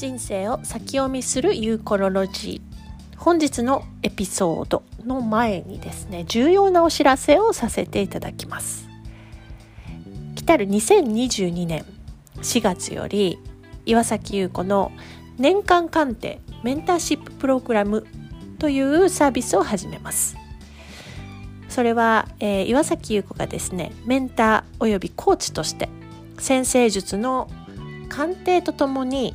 人生を先読みするユーコロロジー。本日のエピソードの前にですね重要なお知らせをさせていただきます。来たる2022年4月より岩崎優子の年間鑑定メンターシッププログラムというサービスを始めます。それは、えー、岩崎優子がですねメンターおよびコーチとして先生術の鑑定とともに、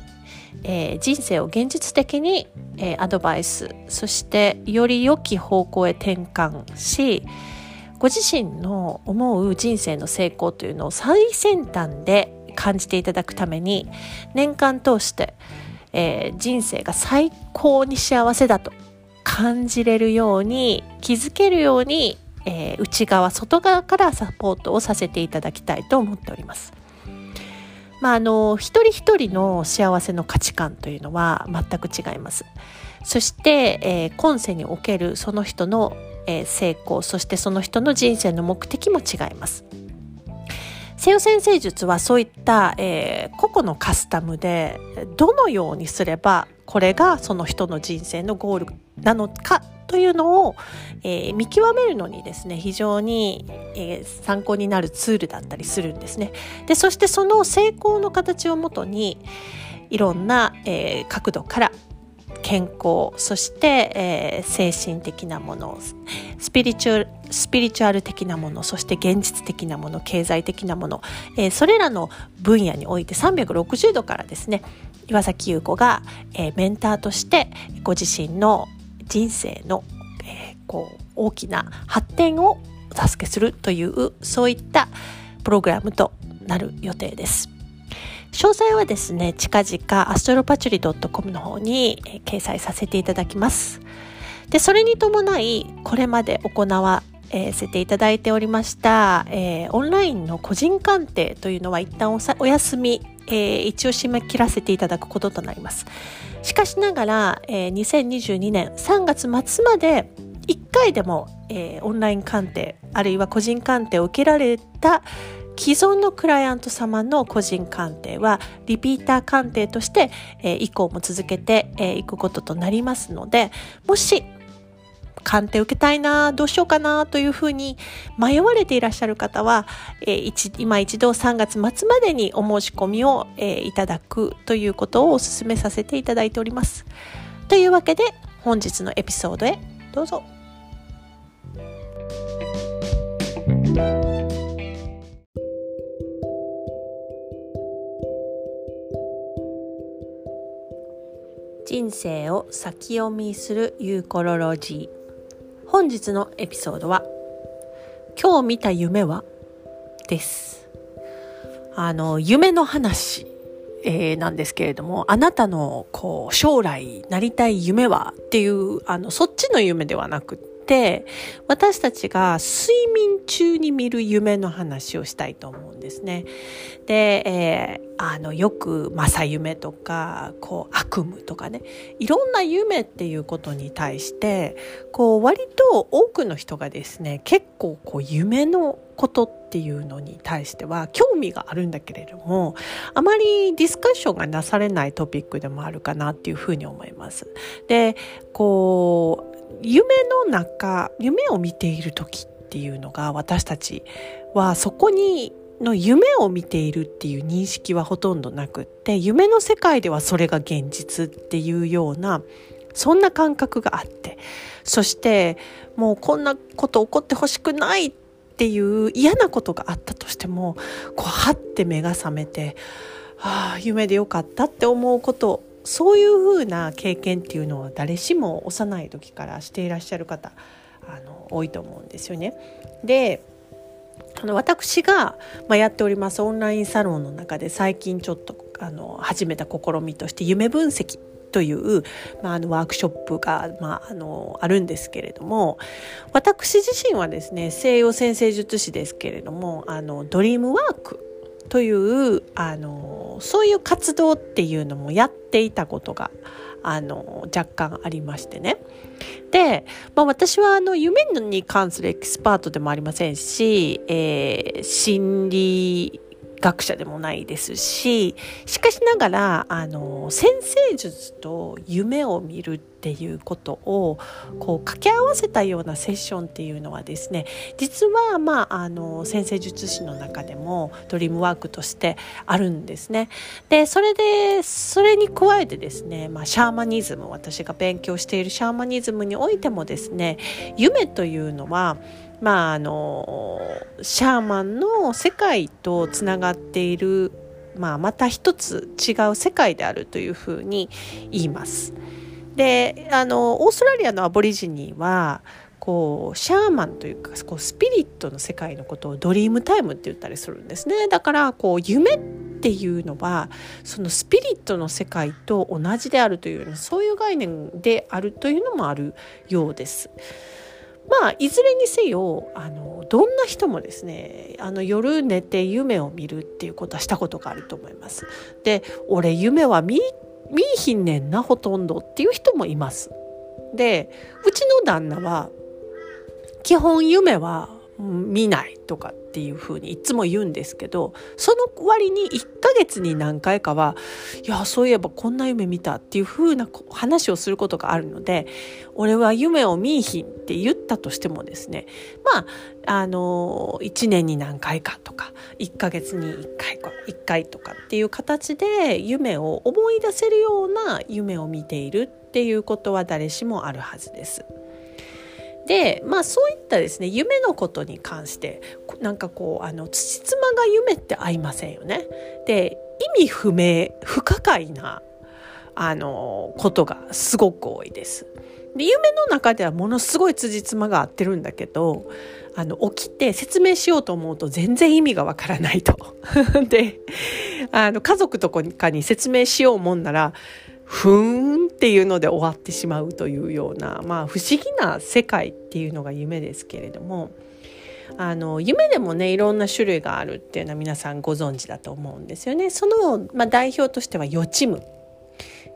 えー、人生を現実的に、えー、アドバイスそしてより良き方向へ転換しご自身の思う人生の成功というのを最先端で感じていただくために年間通して、えー、人生が最高に幸せだと感じれるように気づけるように、えー、内側外側からサポートをさせていただきたいと思っております。まあ、あの一人一人の幸せの価値観というのは全く違います。そして、えー、今世におけるその人の、えー、成功そしてその人の人生の目的も違います。西洋先生術はそういった、えー、個々のカスタムでどのようにすればこれがその人の人生のゴールなのかというのを、えー、見極めるのにですね非常に、えー、参考になるツールだったりするんですね。でそしてその成功の形をもとにいろんな、えー、角度から健康そして、えー、精神的なものスピリチュアルスピリチュアル的なものそして現実的なもの経済的なもの、えー、それらの分野において360度からですね岩崎優子が、えー、メンターとしてご自身の人生の、えー、こう大きな発展をお助けするというそういったプログラムとなる予定です。詳細はですね、近々アストロパチュリ .com の方に、えー、掲載させていただきます。で、それに伴い、これまで行わせていただいておりました、えー、オンラインの個人鑑定というのは一旦お休み、えー、一応締め切らせていただくこととなります。しかしながら、えー、2022年3月末まで1回でも、えー、オンライン鑑定あるいは個人鑑定を受けられた既存のクライアント様の個人鑑定はリピーター鑑定として、えー、以降も続けてい、くこととなりますのでもし鑑定受けたいな、どうしようかなというふうに迷われていらっしゃる方は、えー、一今一度3月末までにお申し込みを、えー、いただくということをお勧めさせていただいております。というわけで本日のエピソードへどうぞ。人生を先読みするユーコロロジー本日のエピソードは今日見た夢は？です。あの夢の話、えー、なんですけれどもあなたのこう将来なりたい夢はっていうあのそっちの夢ではなくて私たちが睡眠中に見る夢の話をしたいと思うんですね。で、えー、あのよく正夢とかこう悪夢とかねいろんな夢っていうことに対してこう割と多くの人がですね結構こう夢のことっていうのに対しては興味があるんだけれどもあまりディスカッションがなされないトピックでもあるかなっていうふうに思います。でこう夢の中夢を見ている時っていうのが私たちはそこにの夢を見ているっていう認識はほとんどなくって夢の世界ではそれが現実っていうようなそんな感覚があってそしてもうこんなこと起こってほしくないっていう嫌なことがあったとしてもこうはって目が覚めてああ夢でよかったって思うことそういうふうな経験っていうのは誰しも幼い時からしていらっしゃる方あの多いと思うんですよね。であの私が、まあ、やっておりますオンラインサロンの中で最近ちょっとあの始めた試みとして夢分析という、まあ、あのワークショップが、まあ、あのあるんですけれども私自身はですね西洋占星術師ですけれどもあのドリームワークというあのそういう活動っていうのもやっていたことがあの若干ありましてね。で、まあ、私はあの夢に関するエキスパートでもありませんし、えー、心理学者でもないですししかしながらあの先生術と夢を見るっていうことをこう掛け合わせたようなセッションっていうのはですね実は、まあ、あの先生術師の中でもドリームワークとしてあるんですね。でそれでそれに加えてですね、まあ、シャーマニズム私が勉強しているシャーマニズムにおいてもですね夢というのはまああのシャーマンの世界とつながっている、まあ、また一つ違う世界であるというふうに言います。であのオーストラリアのアボリジニーはこうシャーマンというかこうスピリットの世界のことをドリームタイムって言ったりするんですねだからこう夢っていうのはそのスピリットの世界と同じであるというそういう概念であるというのもあるようです。まあいずれにせよあのどんな人もですねあの夜寝て夢を見るっていうことはしたことがあると思います。で俺夢は見見いひんねんなほとんどっていう人もいます。でうちの旦那は基本夢は見ないとかっていうふうにいつも言うんですけどその割に1ヶ月に何回かはいやそういえばこんな夢見たっていうふうな話をすることがあるので俺は夢を見いひんって言ったとしてもですねまああの1年に何回かとか1ヶ月に1回か1回とかっていう形で夢を思い出せるような夢を見ているっていうことは誰しもあるはずです。でまあそういったですね夢のことに関してなんかこうあの土妻が夢って合いませんよね。で意味不明不可解なあのことがすごく多いです。で夢の中ではものすごい辻褄が合ってるんだけどあの起きて説明しようと思うと全然意味がわからないと。であの家族とかに説明しようもんならふーんっていうので終わってしまうというような、まあ、不思議な世界っていうのが夢ですけれどもあの夢でもねいろんな種類があるっていうのは皆さんご存知だと思うんですよね。その、まあ、代表としては予知夢。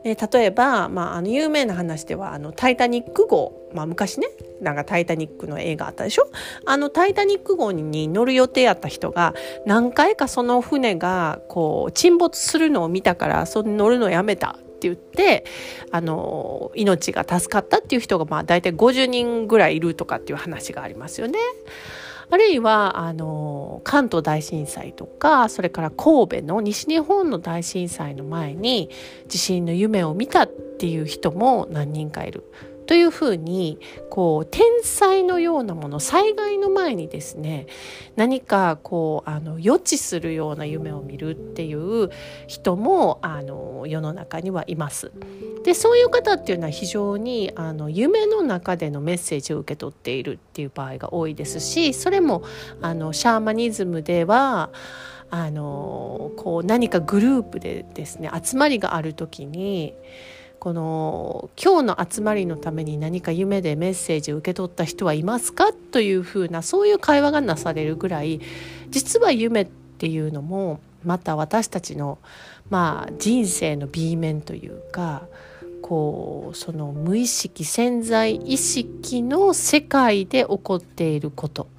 で例えば、まあ、あの有名な話ではあの「タイタニック号」まあ、昔ねなんか「タイタニック」の映画あったでしょ？あの「タイタニック号」に乗る予定やった人が何回かその船がこう沈没するのを見たからその乗るのをやめた。って言ってあの命が助かったっていう人がまあ大体50人ぐらいいるとかっていう話がありますよね。あるいはあの関東大震災とかそれから神戸の西日本の大震災の前に地震の夢を見たっていう人も何人かいる。というふうにこう天才のようなもの災害の前にですね何かこうあの予知するような夢を見るっていう人もあの世の中にはいます。でそういう方っていうのは非常にあの夢の中でのメッセージを受け取っているっていう場合が多いですしそれもあのシャーマニズムではあのこう何かグループでですね集まりがある時にこの今日の集まりのために何か夢でメッセージを受け取った人はいますかというふうなそういう会話がなされるぐらい実は夢っていうのもまた私たちのまあ人生の B 面というかこうその無意識潜在意識の世界で起こっていること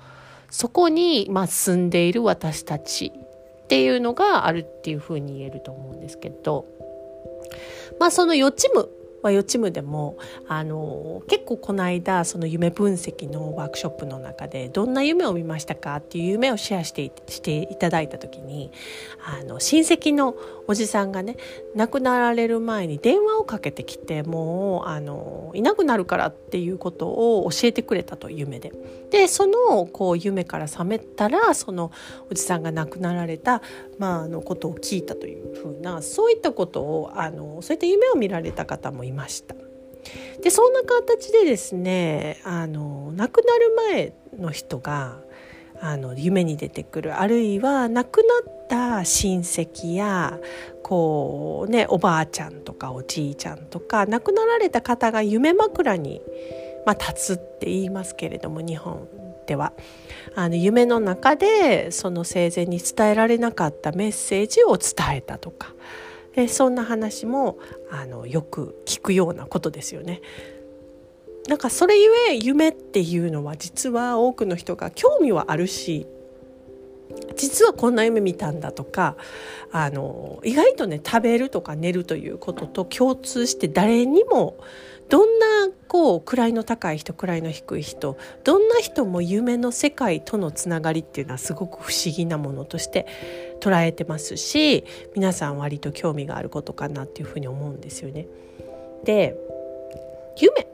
そこにまあ住んでいる私たちっていうのがあるっていうふうに言えると思うんですけど。まあその予知夢まあ、予知夢でもあの結構この間その夢分析のワークショップの中でどんな夢を見ましたかっていう夢をシェアしてしていただいた時にあの親戚のおじさんがね亡くなられる前に電話をかけてきてもうあのいなくなるからっていうことを教えてくれたと夢で。でそのこう夢から覚めたらそのおじさんが亡くなられた、まあ、あのことを聞いたというふうなそういったことをあのそういった夢を見られた方もいました。でそんな形でですねあの亡くなる前の人があの夢に出てくるあるいは亡くなった親戚やこうねおばあちゃんとかおじいちゃんとか亡くなられた方が夢枕に、まあ、立つって言いますけれども日本ではあの夢の中でその生前に伝えられなかったメッセージを伝えたとかえそんな話もあのよく聞くようなことですよね。なんかそれゆえ夢っていうのは実は多くの人が興味はあるし実はこんな夢見たんだとかあの意外とね食べるとか寝るということと共通して誰にもどんなこう位の高い人位の低い人どんな人も夢の世界とのつながりっていうのはすごく不思議なものとして捉えてますし皆さん割と興味があることかなっていうふうに思うんですよね。で夢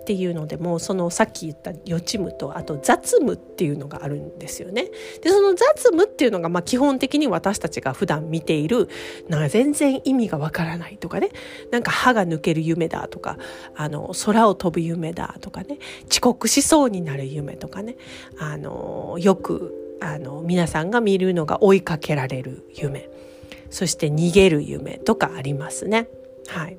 っていうのでもそのさっき言った予知夢とあと雑夢っていうのがあるんですよね。でその雑夢っていうのがまあ基本的に私たちが普段見ているなんか全然意味がわからないとかねなんか歯が抜ける夢だとかあの空を飛ぶ夢だとかね遅刻しそうになる夢とかねあのよくあの皆さんが見るのが追いかけられる夢そして逃げる夢とかありますね。はい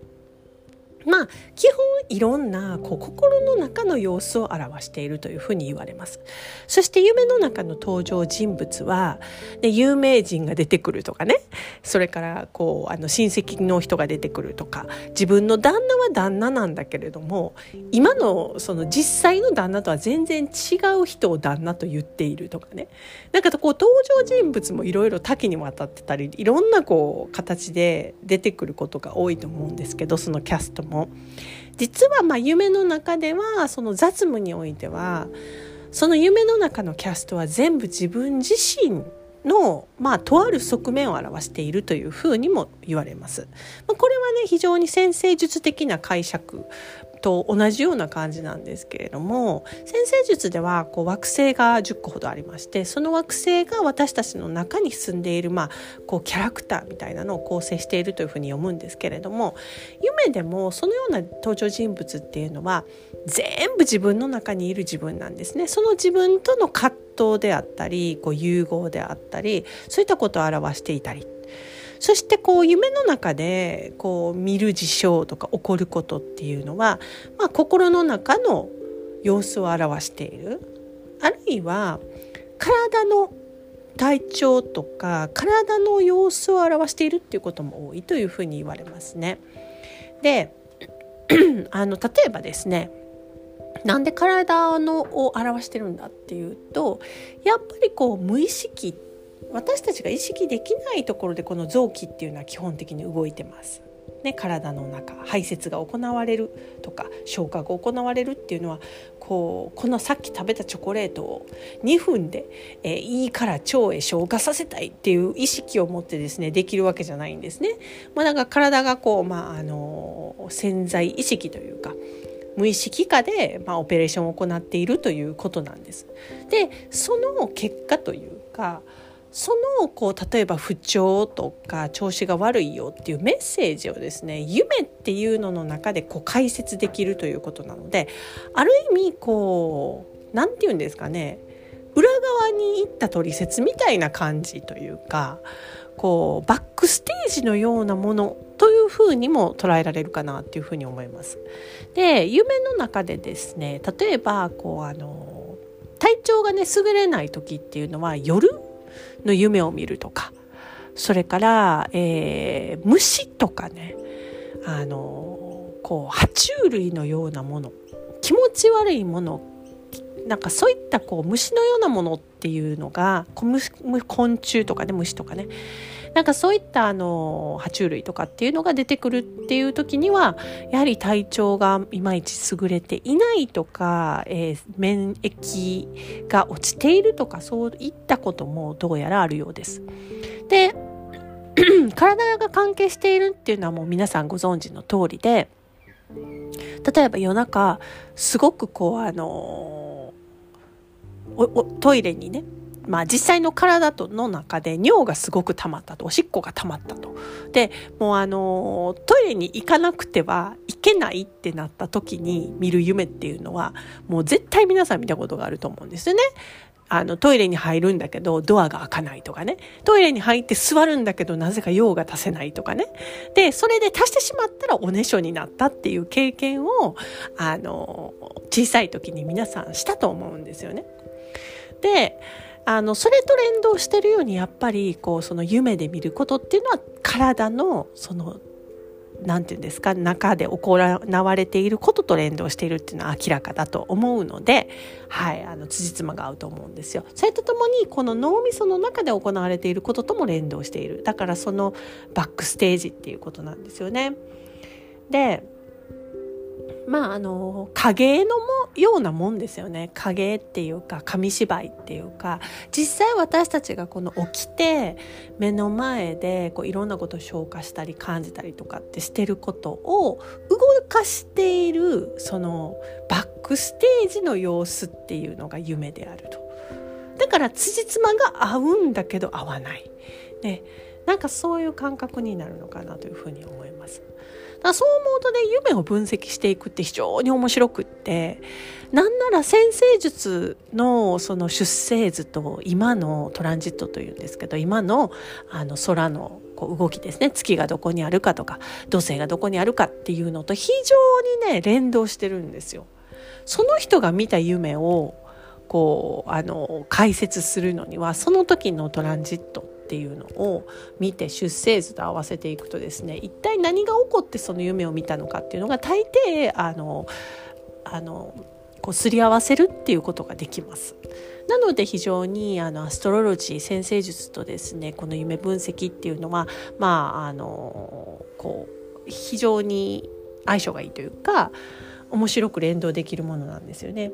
まあ基本いろんなこう心の中の様子を表しているというふうに言われます。そして夢の中の登場人物は、ね、有名人が出てくるとかねそれからこうあの親戚の人が出てくるとか自分の旦那は旦那なんだけれども今のその実際の旦那とは全然違う人を旦那と言っているとかねなんかこう登場人物もいろいろ多岐にわたってたりいろんなこう形で出てくることが多いと思うんですけどそのキャストも。も実はまあ夢の中ではその雑務においてはその夢の中のキャストは全部自分自身の、まあ、とある側面を表しているというふうにも言われます。まあ、これはね非常に先生術的な解釈と同じような感じなんですけれども先生術ではこう惑星が10個ほどありましてその惑星が私たちの中に住んでいる、まあ、こうキャラクターみたいなのを構成しているというふうに読むんですけれども夢でもそのような登場人物っていうのは全部自分の中にいる自分なんですね。その自分との葛藤であったりこう融合であったりそういったことを表していたりそしてこう夢の中でこう見る事象とか起こることっていうのは、まあ、心の中の様子を表しているあるいは体の体調とか体の様子を表しているっていうことも多いというふうに言われますね。で あの例えばですねなんで体のを表してるんだっていうとやっぱりこう無意識私たちが意識できないところでこの臓器っていうのは基本的に動いてます。ね、体の中排泄が行われるとか消化が行われるっていうのはこうこのさっき食べたチョコレートを2分で、えー、いいから腸へ消化させたいっていう意識を持ってですねできるわけじゃないんですね。まあ、だから体がこう、まあ、あの潜在意識というか無意識下で、まあ、オペレーションを行っているということなんです。でその結果というかそのこう例えば不調とか調子が悪いよっていうメッセージをですね夢っていうのの中でこう解説できるということなのである意味こう何て言うんですかね裏側に行った取説みたいな感じというかこうバックステージのようなものというふうにも捉えられるかなっていうふうに思います。で夢の中でですね例えばこうあの体調がね優れない時っていうのは夜の夢を見るとか。それから、えー、虫とかね。あのこう爬虫類のようなもの。気持ち悪いもの。なんかそういったこう虫のようなものっていうのが昆虫とかね虫とかね。なんかそういったあの爬虫類とかっていうのが出てくるっていう時にはやはり体調がいまいち優れていないとか、えー、免疫が落ちているとかそういったこともどうやらあるようです。で 体が関係しているっていうのはもう皆さんご存知の通りで例えば夜中すごくこうあのトイレにねまあ、実際の体との中で尿がすごく溜まったとおしっこが溜まったと。でもうあのトイレに行かなくてはいけないってなった時に見る夢っていうのはもう絶対皆さん見たことがあると思うんですよね。あのトイレに入るんだけどドアが開かないとかねトイレに入って座るんだけどなぜか用が足せないとかねでそれで足してしまったらおねしょになったっていう経験をあの小さい時に皆さんしたと思うんですよね。であのそれと連動してるようにやっぱりこうその夢で見ることっていうのは体のその何て言うんですか中で行われていることと連動しているっていうのは明らかだと思うので、はい、あの辻褄が合うと思うんですよ。それとともにこの脳みその中で行われていることとも連動しているだからそのバックステージっていうことなんですよね。でまああの影絵のもようなもんですよね影絵っていうか紙芝居っていうか実際私たちがこの起きて目の前でこういろんなことを消化したり感じたりとかってしてることを動かしているそのバックステージの様子っていうのが夢であると。だから辻褄が合うんだけど合わない。ね、なんかそういう感覚になるのかなというふうに思います。だそう思うとね夢を分析していくって非常に面白くってなんなら先生術のその出生図と今のトランジットというんですけど今のあの空のこう動きですね月がどこにあるかとか土星がどこにあるかっていうのと非常にね連動してるんですよ。その人が見た夢をこうあの解説するのにはその時のトランジットっていうのを見て出生図と合わせていくとですね一体何が起こってその夢を見たのかっていうのが大抵あのあのこうすり合わせるっていうことができます。なので非常にあのアストロロジー先生術とですねこの夢分析っていうのはまああのこう非常に相性がいいというか面白く連動できるものなんですよね。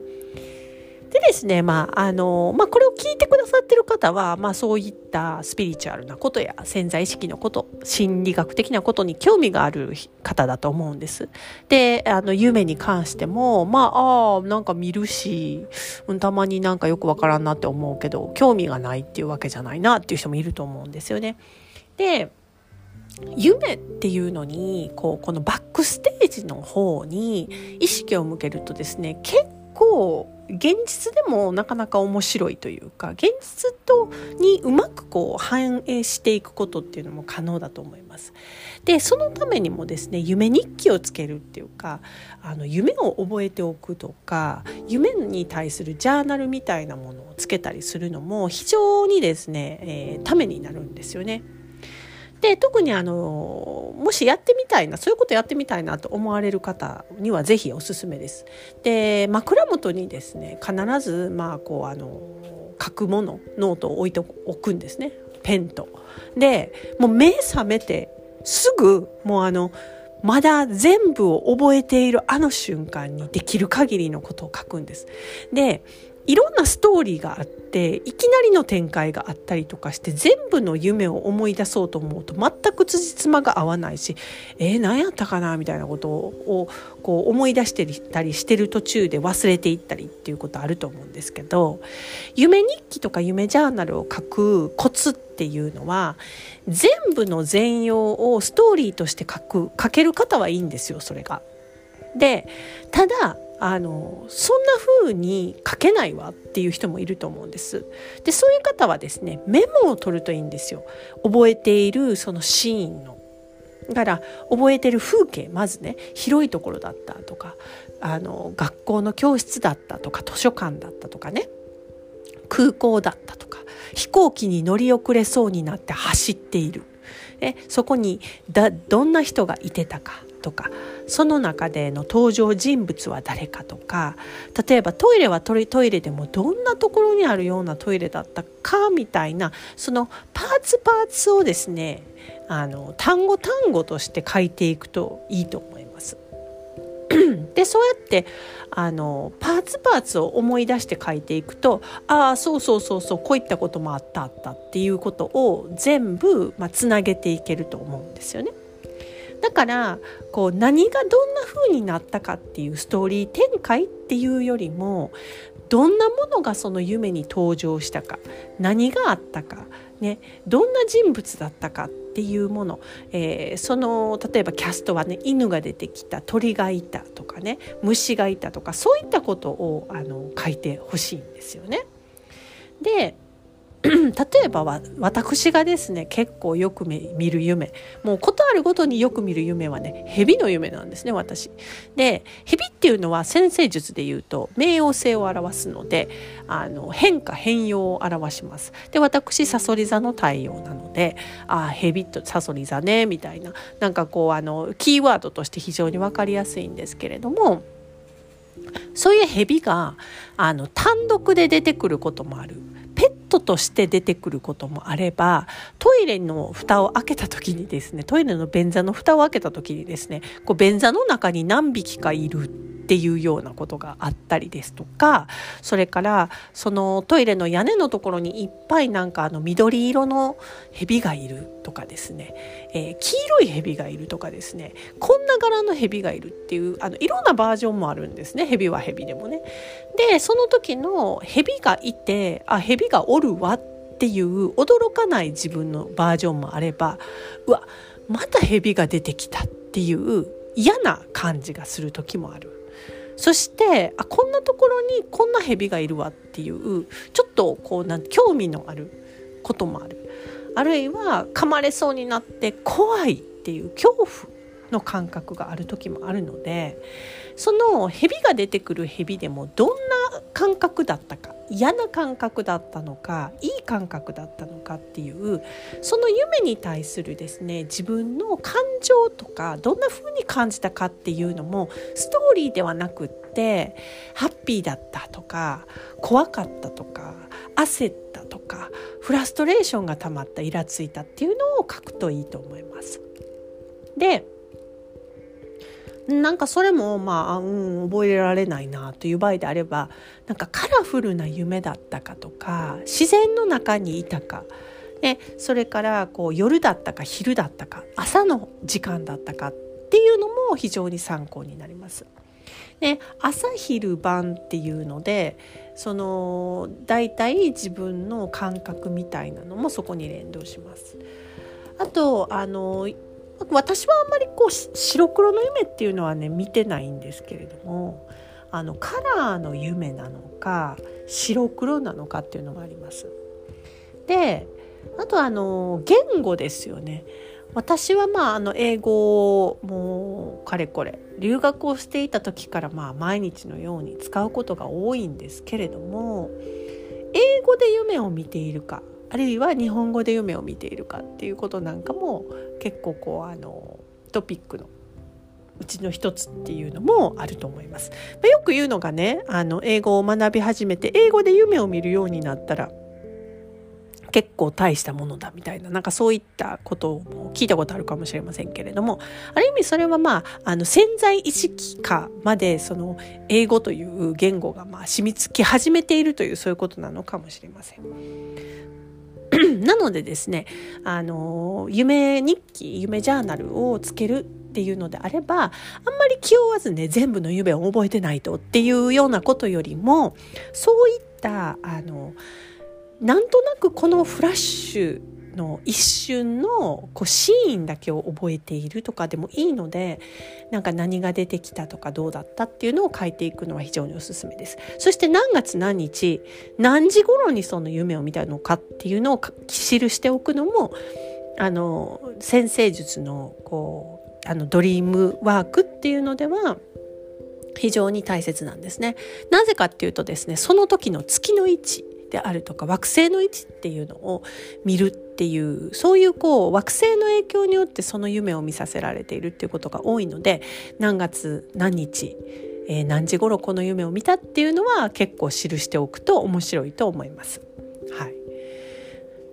でですね、まあ、あの、まあ、これを聞いてくださってる方は、まあ、そういったスピリチュアルなことや潜在意識のこと、心理学的なことに興味がある方だと思うんです。で、あの、夢に関しても、まあ、ああ、なんか見るし、うん、たまになんかよくわからんなって思うけど、興味がないっていうわけじゃないなっていう人もいると思うんですよね。で、夢っていうのにこうこのバックステージの方に意識を向けるとですね結構現実でもなかなか面白いというか現実とにうまくこう反映していくことっていうのも可能だと思います。でそのためにもですね夢日記をつけるっていうかあの夢を覚えておくとか夢に対するジャーナルみたいなものをつけたりするのも非常にですね、えー、ためになるんですよね。で特にあのもしやってみたいなそういうことやってみたいなと思われる方には是非おすすめです。で枕元にですね必ずまあこうあの書くものノートを置いておくんですねペンと。でもう目覚めてすぐもうあのまだ全部を覚えているあの瞬間にできる限りのことを書くんです。でいろんなストーリーがあっていきなりの展開があったりとかして全部の夢を思い出そうと思うと全く辻褄が合わないしえー、何やったかなみたいなことをこう思い出してたりしてる途中で忘れていったりっていうことあると思うんですけど夢日記とか夢ジャーナルを書くコツっていうのは全部の全容をストーリーとして書く書ける方はいいんですよそれが。でただあのそんな風に書けないわっていう人もいると思うんです。でそういう方はですねメモを取るといいんですよ。覚えているそのシーンの。だから覚えてる風景まずね広いところだったとかあの学校の教室だったとか図書館だったとかね空港だったとか飛行機に乗り遅れそうになって走っているでそこにだどんな人がいてたかとかその中での登場人物は誰かとか例えばトイレはトイレでもどんなところにあるようなトイレだったかみたいなそのパーツパーツをですねあの単語単語として書いていくといいと思います。でそうやってあのパーツパーツを思い出して書いていくとああそうそうそうそうこういったこともあったあったっていうことを全部、まあ、つなげていけると思うんですよね。だからこう何がどんな風になったかっていうストーリー展開っていうよりもどんなものがその夢に登場したか何があったか、ね、どんな人物だったかっていうもの、えー、その例えばキャストはね犬が出てきた鳥がいたとかね虫がいたとかそういったことをあの書いてほしいんですよね。で 例えばは私がですね結構よく見る夢もうことあるごとによく見る夢はね蛇の夢なんですね私。で蛇っていうのは先生術で言うと冥王星を表すのであの変化変容を表します。で私さそり座の太陽なので「ああ蛇とサソリ座ね」みたいななんかこうあのキーワードとして非常に分かりやすいんですけれどもそういう蛇があの単独で出てくることもある。ットとして出てくることもあればトイレの蓋を開けた時にですねトイレの便座の蓋を開けた時にですねこう便座の中に何匹かいるっていうようなことがあったりですとかそれからそのトイレの屋根のところにいっぱいなんかあの緑色の蛇がいるとかですね、えー、黄色い蛇がいるとかですねこんな柄の蛇がいるっていうあのいろんなバージョンもあるんですね蛇は蛇でもね。でその時の蛇がいてあ蛇がおるわっていう驚かない自分のバージョンもあればうわまた蛇が出てきたっていう嫌な感じがする時もある。そしてあこんなところにこんな蛇がいるわっていうちょっとこうなん興味のあることもあるあるいは噛まれそうになって怖いっていう恐怖の感覚がある時もあるのでその蛇が出てくる蛇でもどんな感覚だったか嫌な感覚だったのかいい感覚だったのかっていうその夢に対するですね自分の感情とかどんな風に感じたかっていうのもストーリーではなくってハッピーだったとか怖かったとか焦ったとかフラストレーションが溜まったイラついたっていうのを書くといいと思います。でなんかそれもまあ、うん、覚えられないなという場合であればなんかカラフルな夢だったかとか自然の中にいたかでそれからこう夜だったか昼だったか朝の時間だったかっていうのも非常に参考になります。で朝昼晩っていうのでその大体自分の感覚みたいなのもそこに連動します。あとあの私はあんまりこう白黒の夢っていうのはね見てないんですけれどもあのカラーの夢なのか白黒なのかっていうのがあります。であとあの言語ですよね。私はまああの英語をもうかれこれ留学をしていた時からまあ毎日のように使うことが多いんですけれども英語で夢を見ているかあるいは日本語で夢を見ているかっていうことなんかも結構こうあのトピックのうちの一つっていうのもあると思います。まあ、よく言うのがねあの英語を学び始めて英語で夢を見るようになったら結構大したものだみたいななんかそういったことも聞いたことあるかもしれませんけれどもある意味それはまああの潜在意識下までその英語という言語がまあ染みつき始めているというそういうことなのかもしれません。なのでですねあの夢日記夢ジャーナルをつけるっていうのであればあんまり気負わずね全部の夢を覚えてないとっていうようなことよりもそういったあのなんとなくこのフラッシュの一瞬のこうシーンだけを覚えているとかでもいいのでなんか何が出てきたとかどうだったっていうのを書いていくのは非常におすすめです。そして何月何日何時頃にその夢を見たのかっていうのを記しておくのもあの先生術のこうあのドリームワークっていうのでは非常に大切なんですね。なぜかっていうとですねその時の月の位置であるとか惑星の位置っていうのを見るっていうそういうこう惑星の影響によってその夢を見させられているっていうことが多いので何月何日、えー、何時頃この夢を見たっていうのは結構記しておくと面白いと思います。はい、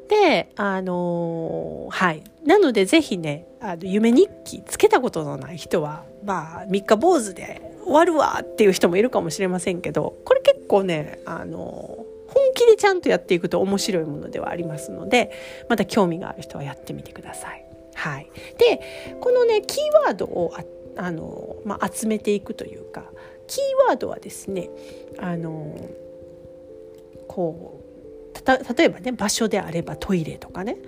であのー、はいなのでぜひねあの夢日記つけたことのない人はまあ三日坊主で終わるわっていう人もいるかもしれませんけどこれ結構ねあの本気でちゃんとやっていくと面白いものではありますのでまた興味がある人はやってみてください。はい、でこのねキーワードをあの、まあ、集めていくというかキーワードはですねあのこう例えばね場所であればトイレとかね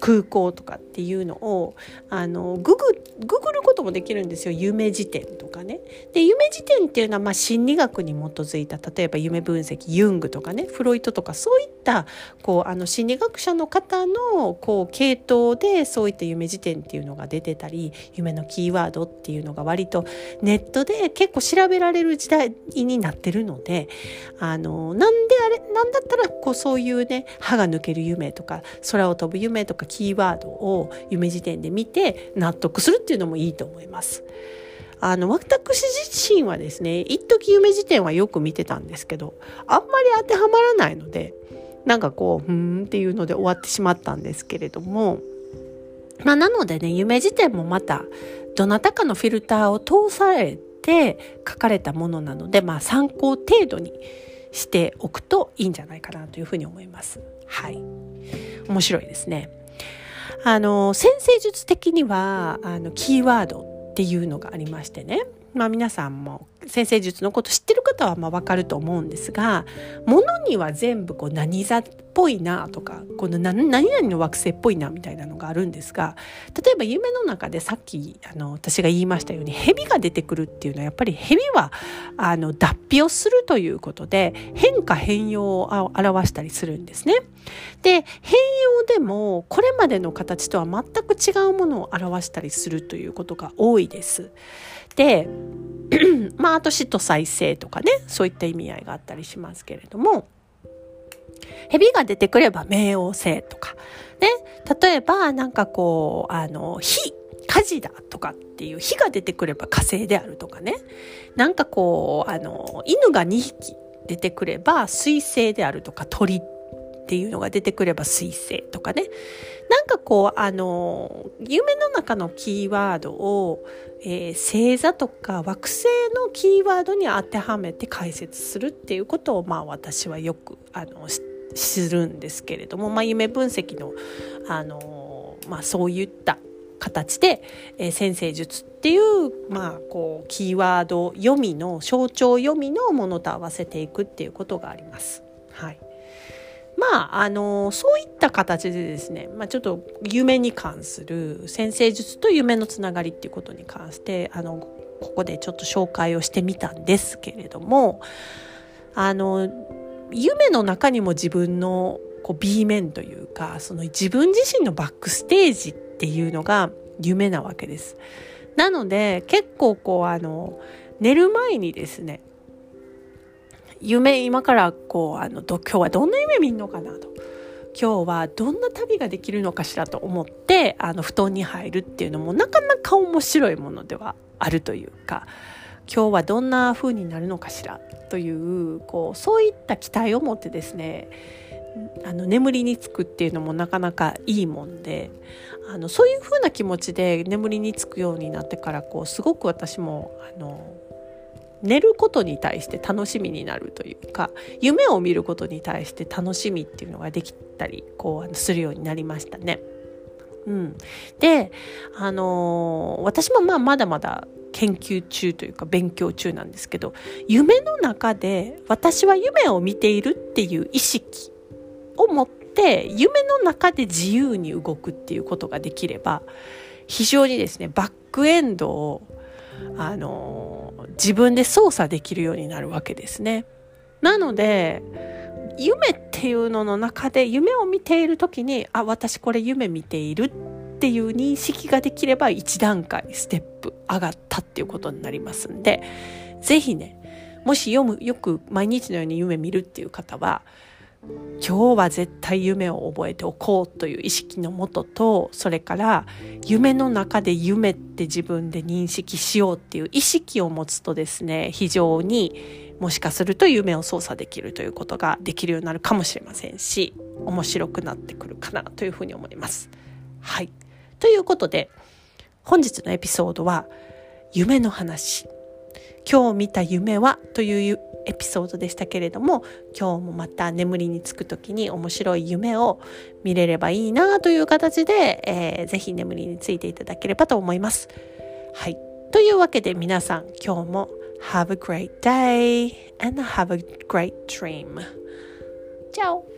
空港とかっていうのをあのググググることもできるんですよ。夢辞典とね。で夢辞典っていうのはまあ心理学に基づいた例えば夢分析ユングとかねフロイトとかそういったこうあの心理学者の方のこう系統でそういった夢辞典っていうのが出てたり夢のキーワードっていうのが割とネットで結構調べられる時代になってるのであのなんであれなんだったらこうそういうね歯が抜ける夢とか空を飛ぶ夢とかキーワードを夢辞典で見て納得するっていうのもいいと思います。あの私自身はですね一時夢辞典はよく見てたんですけどあんまり当てはまらないのでなんかこうふーんっていうので終わってしまったんですけれどもまあなのでね夢辞典もまたどなたかのフィルターを通されて書かれたものなのでまあ参考程度にしておくといいんじゃないかなというふうに思います。はい面白いですね。あの先生術的にはあのキーワードっていうのがありましてねまあ皆さんも先生術のこと知ってる方はまあ分かると思うんですが物には全部こう何座っぽいなとかこの何々の惑星っぽいなみたいなのがあるんですが例えば夢の中でさっきあの私が言いましたように蛇が出てくるっていうのはやっぱり蛇はあの脱皮をするということで変化変容を表したりするんですね。で変容でもこれまでの形とは全く違うものを表したりするということが多いです。で まああと死と再生とかねそういった意味合いがあったりしますけれども蛇が出てくれば冥王星とかね例えばなんかこうあの火火事だとかっていう火が出てくれば火星であるとかねなんかこうあの犬が2匹出てくれば水星であるとか鳥っていうのが出てくれば水星とかねなんかこうあの夢の中のキーワードを、えー、星座とか惑星のキーワードに当てはめて解説するっていうことをまあ私はよくあのするんですけれども、まあ、夢分析のあの、まあ、そういった形で、えー、先生術っていう,、まあ、こうキーワード読みの象徴読みのものと合わせていくっていうことがあります。はいまあ、あのそういった形でですね、まあ、ちょっと夢に関する先生術と夢のつながりっていうことに関してあのここでちょっと紹介をしてみたんですけれどもあの夢の中にも自分のこう B 面というかその自分自身のバックステージっていうのが夢なわけです。なので結構こうあの寝る前にですね夢今からこうあの今日はどんな夢見んのかなと。今日はどんな旅ができるのかしらと思ってあの布団に入るっていうのもなかなか面白いものではあるというか今日はどんな風になるのかしらというこうそういった期待を持ってですねあの眠りにつくっていうのもなかなかいいもんであのそういう風な気持ちで眠りにつくようになってからこうすごく私もあの寝ることに対して楽しみになるというか夢を見ることに対して楽しみっていうのができたりこうするようになりましたね。うん、で、あのー、私もまあまだまだ研究中というか勉強中なんですけど夢の中で私は夢を見ているっていう意識を持って夢の中で自由に動くっていうことができれば非常にですねバックエンドをあの自分で操作できるようになるわけですね。なので夢っていうのの中で夢を見ている時にあ私これ夢見ているっていう認識ができれば1段階ステップ上がったっていうことになりますんで是非ねもし読むよく毎日のように夢見るっていう方は今日は絶対夢を覚えておこうという意識のもととそれから夢の中で夢って自分で認識しようっていう意識を持つとですね非常にもしかすると夢を操作できるということができるようになるかもしれませんし面白くなってくるかなというふうに思います。はいということで本日のエピソードは夢の話今日見た夢はというエピソードでしたけれども今日もまた眠りにつく時に面白い夢を見れればいいなという形で、えー、ぜひ眠りについていただければと思います。はい。というわけで皆さん今日も Have a great day and have a great dream. Ciao!